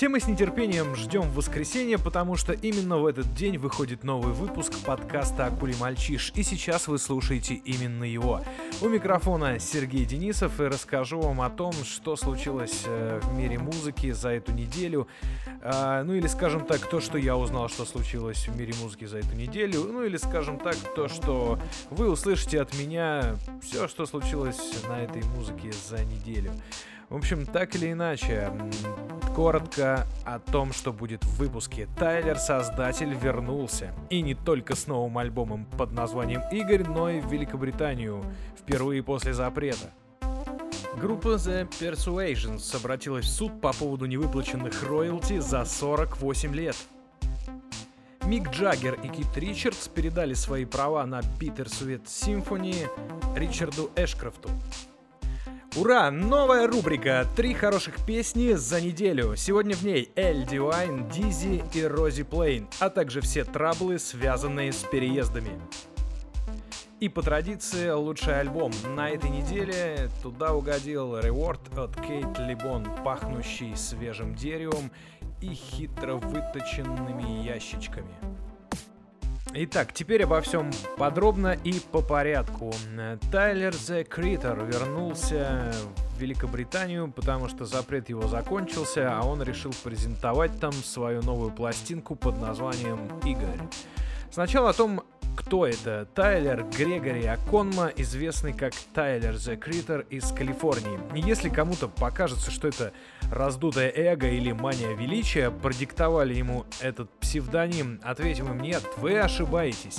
Все мы с нетерпением ждем воскресенья, потому что именно в этот день выходит новый выпуск подкаста «Акули мальчиш», и сейчас вы слушаете именно его. У микрофона Сергей Денисов, и расскажу вам о том, что случилось э, в мире музыки за эту неделю. А, ну или, скажем так, то, что я узнал, что случилось в мире музыки за эту неделю. Ну или, скажем так, то, что вы услышите от меня все, что случилось на этой музыке за неделю. В общем, так или иначе, коротко о том, что будет в выпуске. Тайлер, создатель, вернулся. И не только с новым альбомом под названием «Игорь», но и в Великобританию, впервые после запрета. Группа The Persuasions обратилась в суд по поводу невыплаченных роялти за 48 лет. Мик Джаггер и Кит Ричардс передали свои права на Bittersweet Symphony Ричарду Эшкрафту. Ура! Новая рубрика «Три хороших песни за неделю». Сегодня в ней Эль Дивайн, Дизи и Рози Плейн, а также все траблы, связанные с переездами. И по традиции лучший альбом на этой неделе туда угодил Reward от Кейт Либон, пахнущий свежим деревом и хитро выточенными ящичками. Итак, теперь обо всем подробно и по порядку. Тайлер The Creator вернулся в Великобританию, потому что запрет его закончился, а он решил презентовать там свою новую пластинку под названием «Игорь». Сначала о том, кто это? Тайлер Грегори Аконма, известный как Тайлер The Critter из Калифорнии. Если кому-то покажется, что это раздутое эго или мания величия продиктовали ему этот псевдоним, ответим им нет, вы ошибаетесь.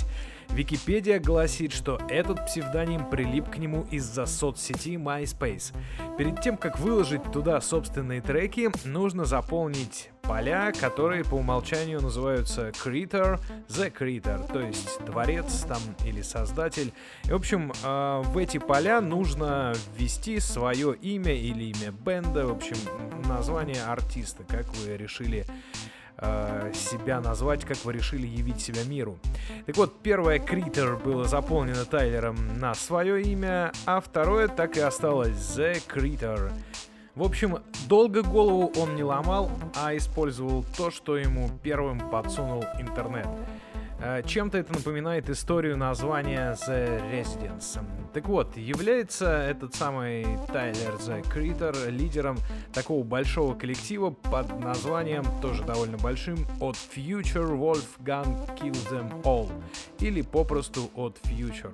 Википедия гласит, что этот псевдоним прилип к нему из-за соцсети MySpace. Перед тем, как выложить туда собственные треки, нужно заполнить поля, которые по умолчанию называются Creator, The Creator, то есть творец там или создатель. И, в общем, э, в эти поля нужно ввести свое имя или имя бенда, в общем, название артиста, как вы решили э, себя назвать, как вы решили явить себя миру. Так вот, первое Критер было заполнено Тайлером на свое имя, а второе так и осталось The Critter. В общем, долго голову он не ломал, а использовал то, что ему первым подсунул интернет. Э, чем-то это напоминает историю названия The Residence. Так вот, является этот самый Тайлер The Critter лидером такого большого коллектива под названием, тоже довольно большим, от Future Wolfgang Kill Them All, или попросту от Future.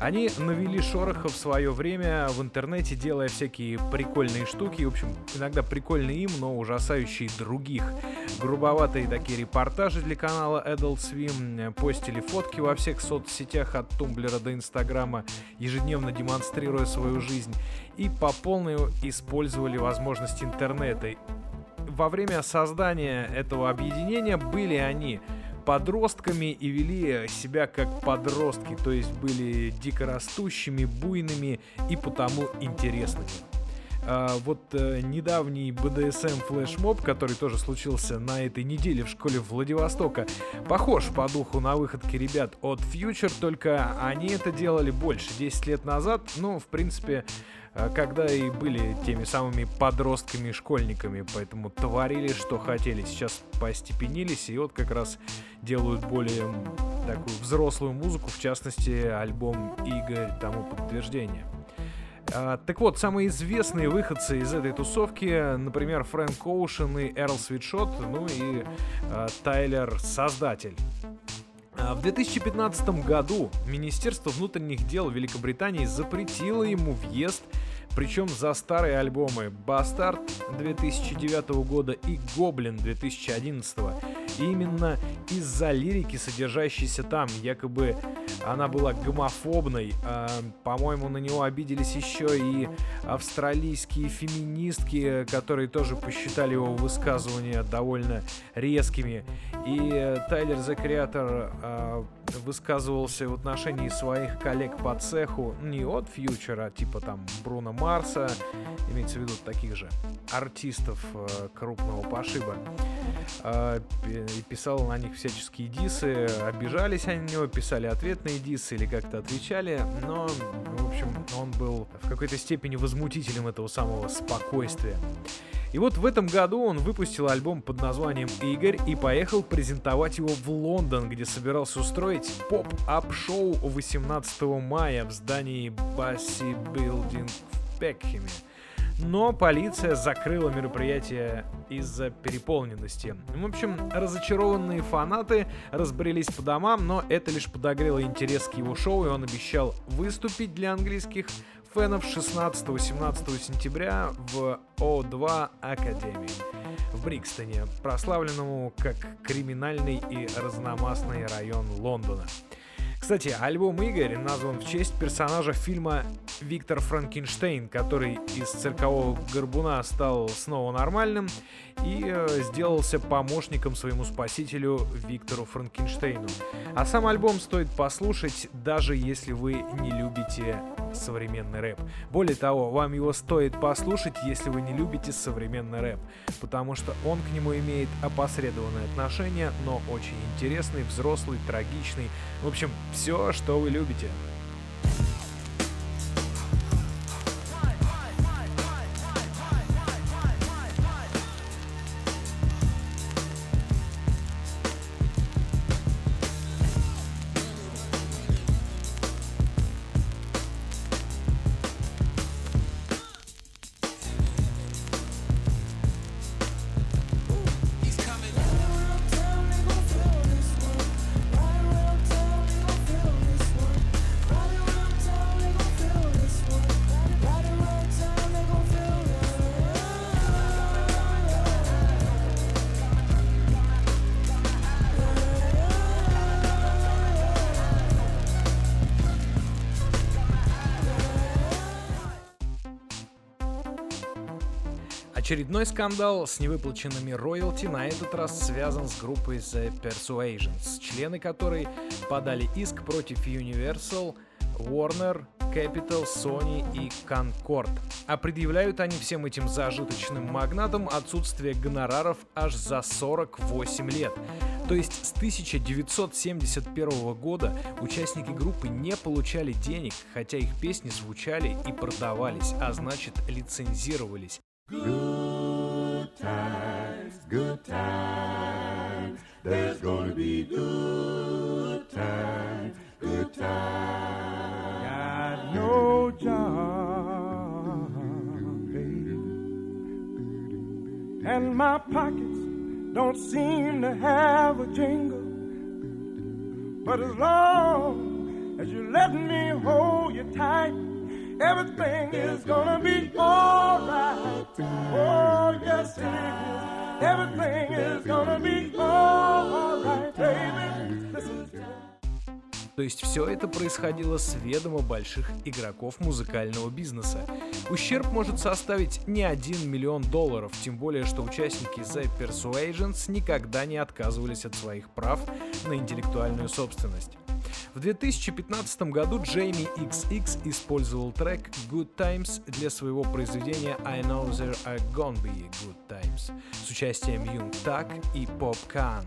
Они навели шороха в свое время в интернете, делая всякие прикольные штуки, в общем, иногда прикольные им, но ужасающие других. Грубоватые такие репортажи для канала Adult Swim, постили фотки во всех соцсетях от Тумблера до Инстаграма, ежедневно демонстрируя свою жизнь, и по полной использовали возможности интернета. Во время создания этого объединения были они подростками и вели себя как подростки, то есть были дикорастущими, буйными и потому интересными. А, вот э, недавний BDSM флешмоб, который тоже случился на этой неделе в школе Владивостока, похож по духу на выходки ребят от Future, только они это делали больше, 10 лет назад. Ну, в принципе, когда и были теми самыми подростками школьниками, поэтому творили, что хотели. Сейчас постепенились, и вот как раз делают более такую взрослую музыку, в частности, альбом Игорь тому подтверждение. А, так вот, самые известные выходцы из этой тусовки, например, Фрэнк Оушен и Эрл Свитшот, ну и а, Тайлер Создатель. А, в 2015 году Министерство внутренних дел Великобритании запретило ему въезд причем за старые альбомы Bastard 2009 года и Goblin 2011. И именно из-за лирики, содержащейся там, якобы она была гомофобной. Э, по-моему, на него обиделись еще и австралийские феминистки, которые тоже посчитали его высказывания довольно резкими. И Тайлер The Creator э, высказывался в отношении своих коллег по цеху не от фьючера, типа там Бруно Марса, имеется в виду таких же артистов э, крупного пошиба, писал на них всяческие дисы, обижались они на него, писали ответные дисы или как-то отвечали, но, в общем, он был в какой-то степени возмутителем этого самого спокойствия. И вот в этом году он выпустил альбом под названием «Игорь» и поехал презентовать его в Лондон, где собирался устроить поп-ап-шоу 18 мая в здании Басси Билдинг в Пекхеме. Но полиция закрыла мероприятие из-за переполненности. В общем, разочарованные фанаты разбрелись по домам, но это лишь подогрело интерес к его шоу, и он обещал выступить для английских фенов 16-17 сентября в О2 Академии в Брикстоне, прославленному как криминальный и разномастный район Лондона. Кстати, альбом «Игорь» назван в честь персонажа фильма Виктор Франкенштейн, который из циркового горбуна стал снова нормальным и э, сделался помощником своему спасителю Виктору Франкенштейну. А сам альбом стоит послушать, даже если вы не любите современный рэп. Более того, вам его стоит послушать, если вы не любите современный рэп, потому что он к нему имеет опосредованное отношение, но очень интересный, взрослый, трагичный. В общем, все, что вы любите. Очередной скандал с невыплаченными роялти на этот раз связан с группой The Persuasions, члены которой подали иск против Universal, Warner, Capital, Sony и Concord. А предъявляют они всем этим зажиточным магнатам отсутствие гонораров аж за 48 лет. То есть с 1971 года участники группы не получали денег, хотя их песни звучали и продавались, а значит лицензировались. Good times. There's gonna be good times, good times. Got no job, baby. And my pockets don't seem to have a jingle. But as long as you let me hold you tight. Everything is gonna be alright. Oh, yes, it is. Everything is gonna be alright, baby. То есть все это происходило с ведома больших игроков музыкального бизнеса. Ущерб может составить не 1 миллион долларов, тем более что участники The Persuasions никогда не отказывались от своих прав на интеллектуальную собственность. В 2015 году Джейми XX использовал трек Good Times для своего произведения I Know There Are Gonna Be Good Times с участием Юнг Так и Поп Кан.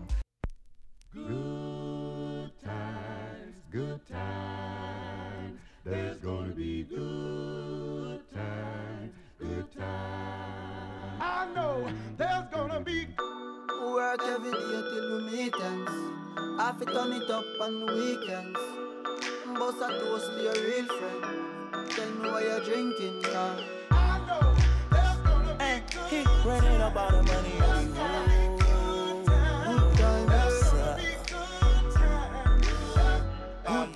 Good times, good times, there's gonna be good times, good times. I know there's gonna be work every day till we meet ends. I fi turn it up on the weekends. Bust a toast to your real friend. Tell me why you're drinking, yeah. I know there's gonna be hey, good he running all the money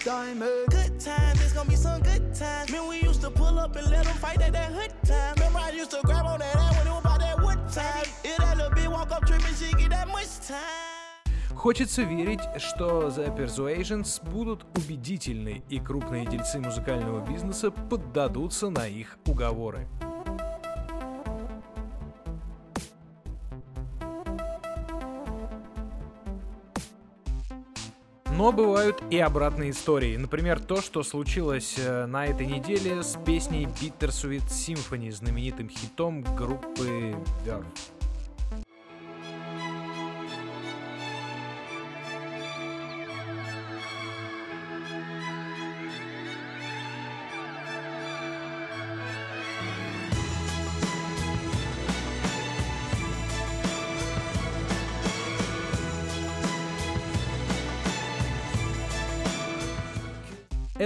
times, good times. It's gonna be some good times. Man, we used to pull up and let them fight at that hood time. Remember, I used to grab on that ass when it was about that wood time. Хочется верить, что The Persuasions будут убедительны и крупные дельцы музыкального бизнеса поддадутся на их уговоры. Но бывают и обратные истории. Например, то, что случилось э, на этой неделе с песней Bittersweet Symphony, знаменитым хитом группы Verve.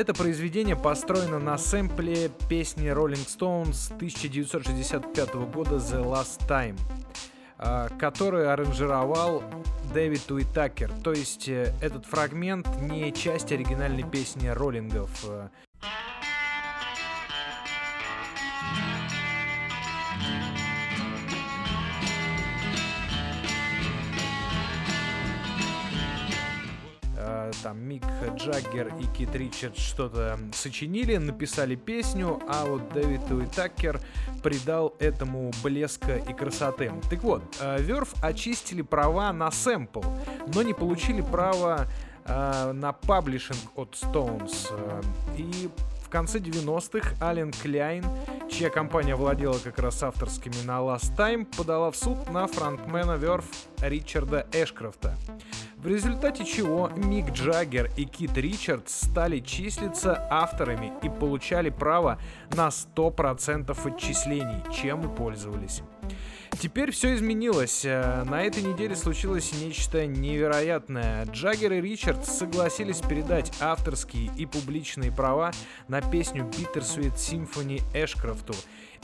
Это произведение построено на сэмпле песни Rolling Stones 1965 года The Last Time, а, который аранжировал Дэвид Уитакер. То есть э, этот фрагмент не часть оригинальной песни роллингов. Там Мик Джаггер и Кит Ричард что-то сочинили, написали песню, а вот Дэвид Уитакер придал этому блеска и красоты. Так вот, Верф э, очистили права на сэмпл, но не получили права э, на паблишинг от Stones. Э, и в конце 90-х Ален Кляйн, чья компания владела как раз авторскими на Last Time, подала в суд на фронтмена Верф Ричарда Эшкрофта в результате чего Мик Джаггер и Кит Ричардс стали числиться авторами и получали право на 100% отчислений, чем и пользовались. Теперь все изменилось. Э, на этой неделе случилось нечто невероятное. Джаггер и Ричардс согласились передать авторские и публичные права на песню Bittersweet Symphony Эшкрафту,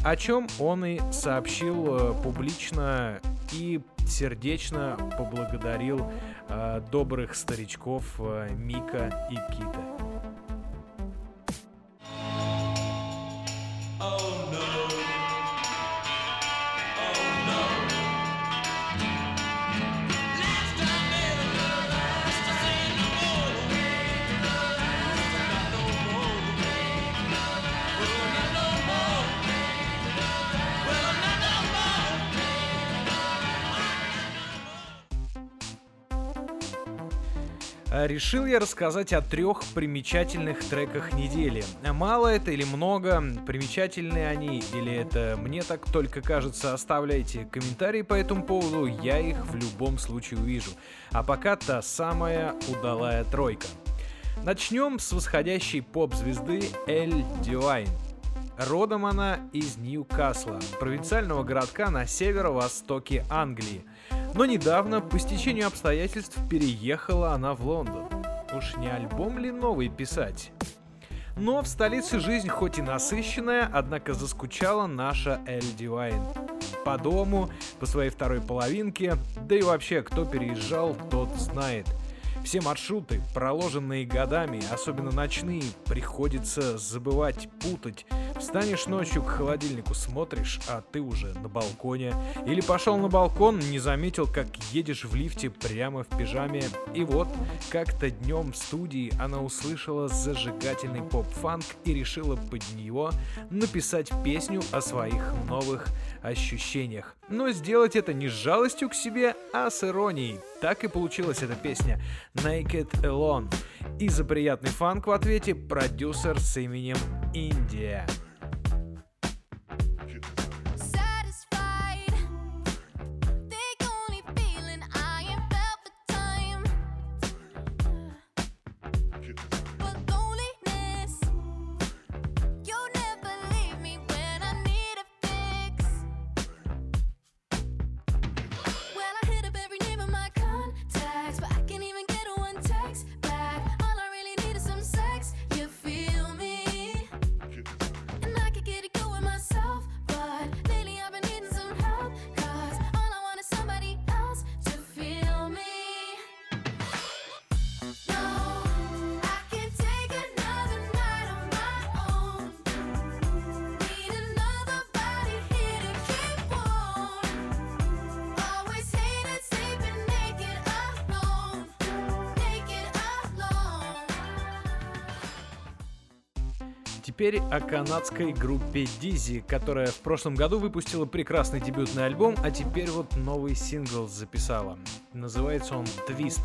о чем он и сообщил э, публично и сердечно поблагодарил э, добрых старичков э, Мика и Кита. Решил я рассказать о трех примечательных треках недели. Мало это или много, примечательные они или это мне так только кажется, оставляйте комментарии по этому поводу, я их в любом случае увижу. А пока та самая удалая тройка. Начнем с восходящей поп-звезды Эль Дюайн. Родом она из Ньюкасла, провинциального городка на северо-востоке Англии – но недавно, по стечению обстоятельств, переехала она в Лондон. Уж не альбом ли новый писать? Но в столице жизнь хоть и насыщенная, однако заскучала наша Эль Дивайн. По дому, по своей второй половинке, да и вообще, кто переезжал, тот знает. Все маршруты, проложенные годами, особенно ночные, приходится забывать, путать, Встанешь ночью к холодильнику, смотришь, а ты уже на балконе. Или пошел на балкон, не заметил, как едешь в лифте прямо в пижаме. И вот, как-то днем в студии она услышала зажигательный поп-фанк и решила под него написать песню о своих новых ощущениях. Но сделать это не с жалостью к себе, а с иронией. Так и получилась эта песня Naked Alone. И за приятный фанк в ответе продюсер с именем Индия. Теперь о канадской группе Dizzy, которая в прошлом году выпустила прекрасный дебютный альбом, а теперь вот новый сингл записала. Называется он «Твист».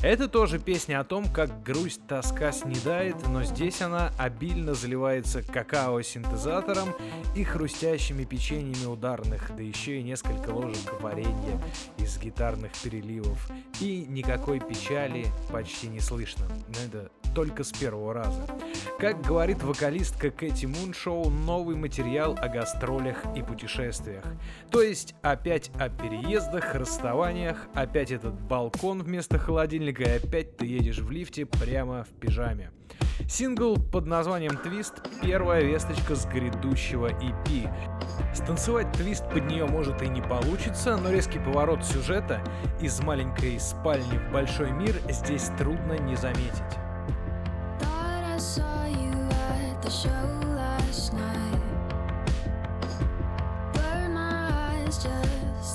Это тоже песня о том, как грусть, тоска снедает, но здесь она обильно заливается какао-синтезатором и хрустящими печеньями ударных, да еще и несколько ложек варенья из гитарных переливов. И никакой печали почти не слышно. Это только с первого раза. Как говорит вокалистка Кэти Муншоу, новый материал о гастролях и путешествиях. То есть опять о переездах, расставаниях, опять этот балкон вместо холодильника и опять ты едешь в лифте прямо в пижаме. Сингл под названием «Твист» — первая весточка с грядущего EP. Станцевать твист под нее может и не получится, но резкий поворот сюжета из маленькой спальни в большой мир здесь трудно не заметить.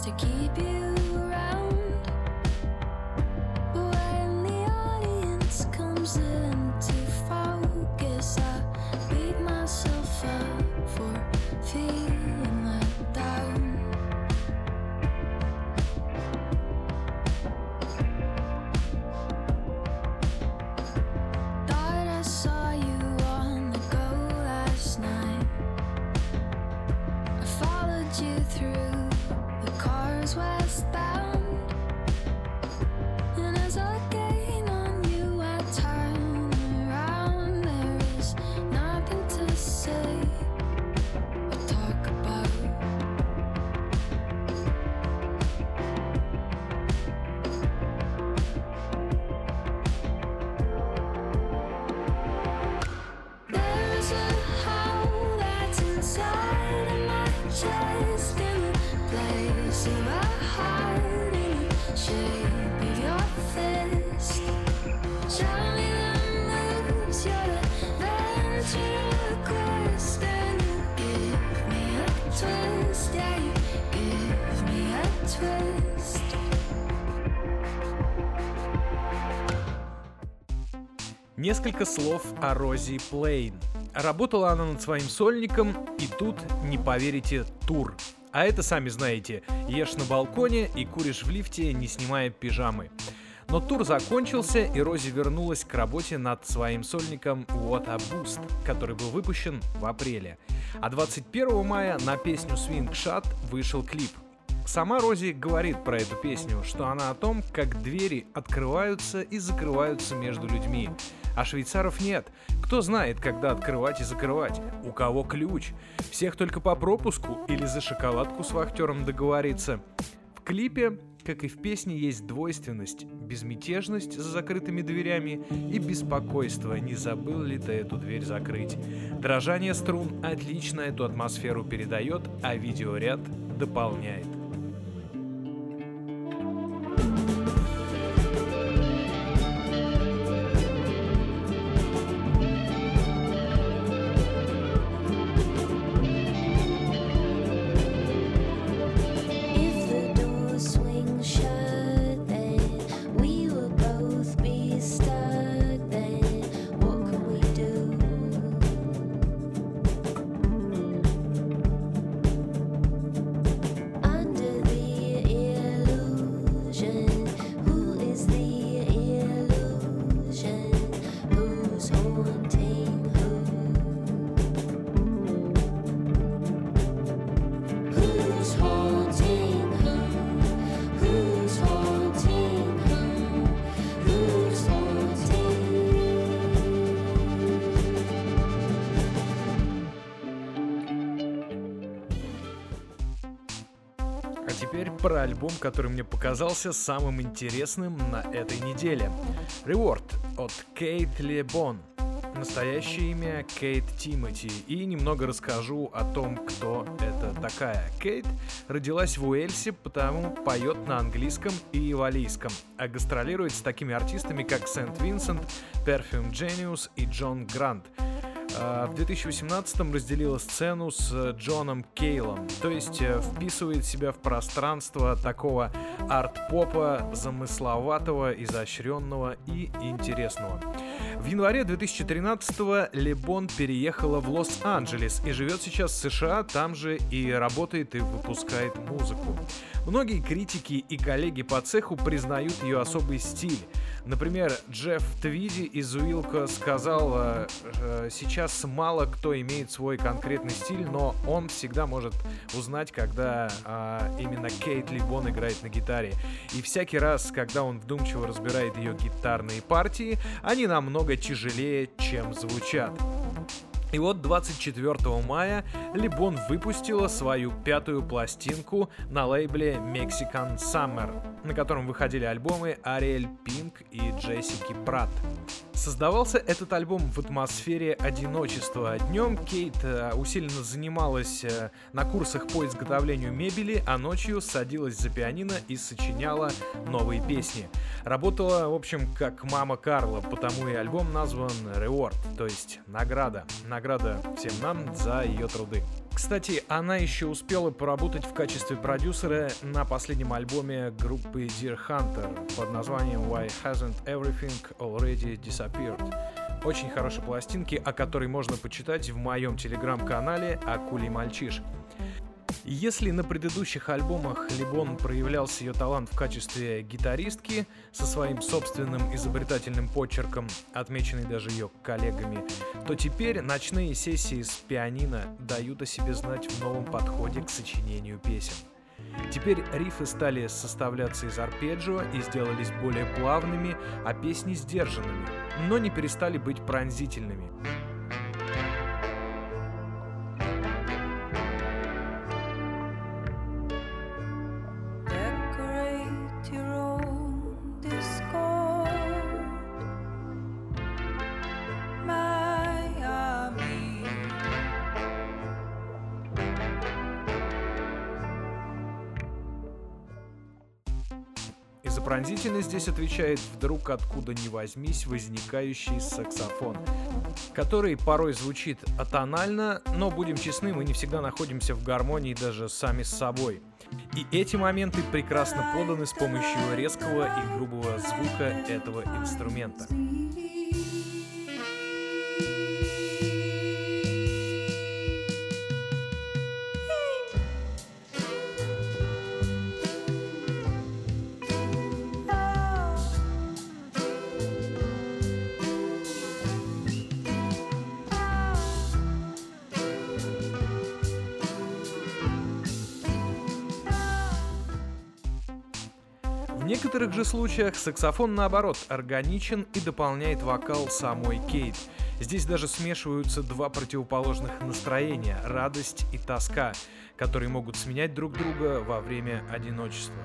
To keep you Несколько слов о Рози Плейн. Работала она над своим сольником, и тут, не поверите, тур. А это, сами знаете, ешь на балконе и куришь в лифте, не снимая пижамы. Но тур закончился, и Рози вернулась к работе над своим сольником What a Boost, который был выпущен в апреле. А 21 мая на песню Swing Shot вышел клип. Сама Рози говорит про эту песню, что она о том, как двери открываются и закрываются между людьми. А швейцаров нет. Кто знает, когда открывать и закрывать? У кого ключ? Всех только по пропуску или за шоколадку с вахтером договориться? В клипе, как и в песне, есть двойственность, безмятежность за закрытыми дверями и беспокойство, не забыл ли ты эту дверь закрыть. Дрожание струн отлично эту атмосферу передает, а видеоряд дополняет. Про альбом, который мне показался самым интересным на этой неделе. Reward от Кейт Лебон. Настоящее имя Кейт Тимоти. И немного расскажу о том, кто это такая. Кейт родилась в Уэльсе, потому поет на английском и валийском, а гастролирует с такими артистами, как Сент Винсент, Perfume Genius и Джон Грант. А, В 2018 разделила сцену с э, Джоном Кейлом, то есть э, вписывает себя в пространство такого арт-попа, замысловатого, изощренного и интересного. В январе 2013-го Лебон переехала в Лос-Анджелес и живет сейчас в США, там же и работает и выпускает музыку. Многие критики и коллеги по цеху признают ее особый стиль. Например, Джефф Твиди из Уилка сказал, э, э, сейчас мало кто имеет свой конкретный стиль, но он всегда может узнать, когда э, именно Кейт Либон играет на гитаре. И всякий раз, когда он вдумчиво разбирает ее гитарные партии, они намного тяжелее, чем звучат. И вот 24 мая Либон выпустила свою пятую пластинку на лейбле Mexican Summer, на котором выходили альбомы Ариэль Пинк и Джессики Пратт. Создавался этот альбом в атмосфере одиночества. Днем Кейт э, усиленно занималась э, на курсах по изготовлению мебели, а ночью садилась за пианино и сочиняла новые песни. Работала, в общем, как мама Карла, потому и альбом назван Reward, то есть награда. Награда всем нам за ее труды. Кстати, она еще успела поработать в качестве продюсера на последнем альбоме группы Deer Hunter под названием Why Hasn't Everything Already Disappeared. Очень хорошие пластинки, о которой можно почитать в моем телеграм-канале Акули Мальчиш. Если на предыдущих альбомах Либон проявлялся ее талант в качестве гитаристки со своим собственным изобретательным почерком, отмеченный даже ее коллегами, то теперь ночные сессии с пианино дают о себе знать в новом подходе к сочинению песен. Теперь рифы стали составляться из арпеджио и сделались более плавными, а песни сдержанными, но не перестали быть пронзительными. Пронзительность здесь отвечает вдруг откуда ни возьмись возникающий саксофон, который порой звучит атонально, но будем честны, мы не всегда находимся в гармонии даже сами с собой. И эти моменты прекрасно поданы с помощью резкого и грубого звука этого инструмента. Некоторых же случаях саксофон наоборот органичен и дополняет вокал самой Кейт. Здесь даже смешиваются два противоположных настроения – радость и тоска, которые могут сменять друг друга во время одиночества.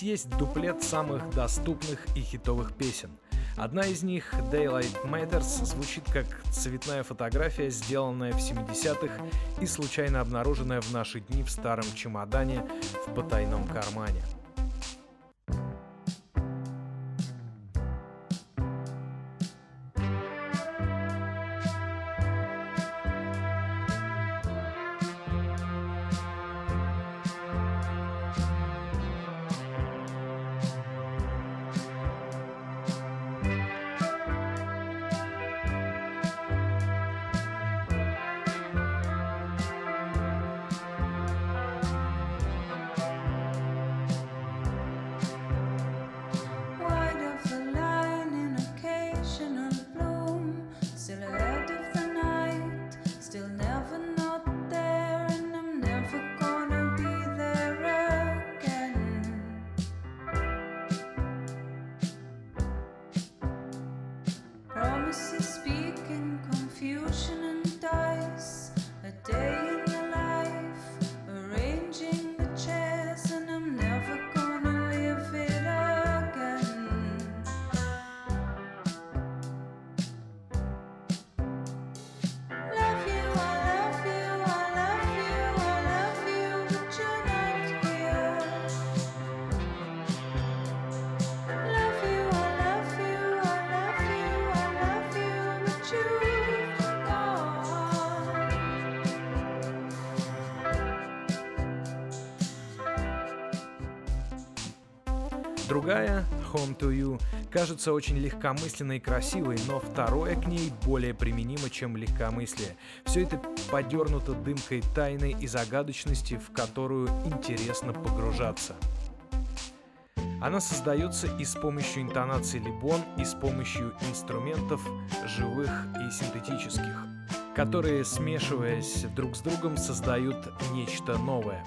Здесь есть дуплет самых доступных и хитовых песен. Одна из них, Daylight Matters, звучит как цветная фотография, сделанная в 70-х и случайно обнаруженная в наши дни в старом чемодане в потайном кармане. Другая, Home to You, кажется очень легкомысленной и красивой, но второе к ней более применимо, чем легкомыслие. Все это подернуто дымкой тайны и загадочности, в которую интересно погружаться. Она создается и с помощью интонации либон, и с помощью инструментов живых и синтетических, которые, смешиваясь друг с другом, создают нечто новое.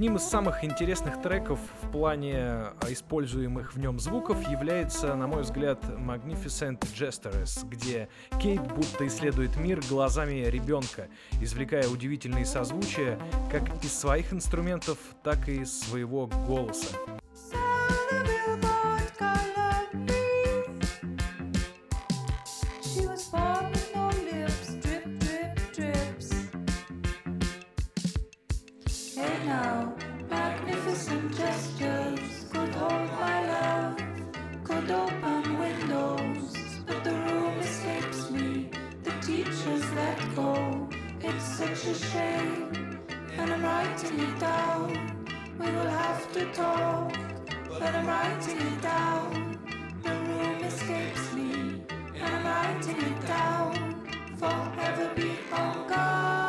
Одним из самых интересных треков в плане а, используемых в нем звуков является, на мой взгляд, Magnificent Gestures, где Кейт будто исследует мир глазами ребенка, извлекая удивительные созвучия как из своих инструментов, так и из своего голоса. She such a shame, and I'm writing it down. We will have to talk, but I'm writing it down. The room escapes me, and I'm writing it down. Forever be on guard.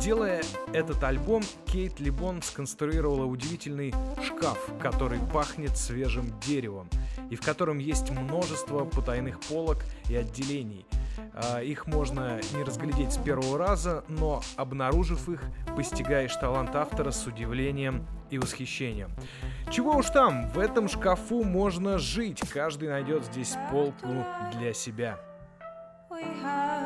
Делая этот альбом, Кейт Либон сконструировала удивительный шкаф, который пахнет свежим деревом, и в котором есть множество потайных полок и отделений. А, Их можно не разглядеть с первого раза, но обнаружив их, постигаешь талант автора с удивлением и восхищением. Чего уж там, в этом шкафу можно жить, каждый найдет здесь полку для себя. We have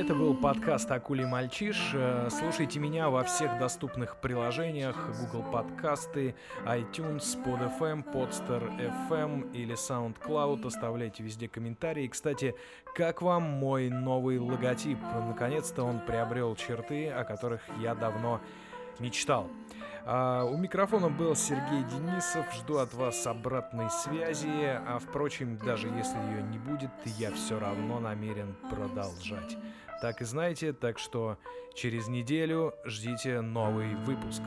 Это был подкаст «Акулий мальчиш». Э, Слушайте меня во всех доступных приложениях Google подкасты, iTunes, PodFM, Podster FM или SoundCloud. Оставляйте везде комментарии. Кстати, как вам мой новый логотип? Наконец-то он приобрел черты, о которых я давно мечтал. А, у микрофона был Сергей Денисов. Жду от вас обратной связи. А впрочем, даже если ее не будет, я все равно намерен продолжать. Так и знаете, так что через неделю ждите новый выпуск.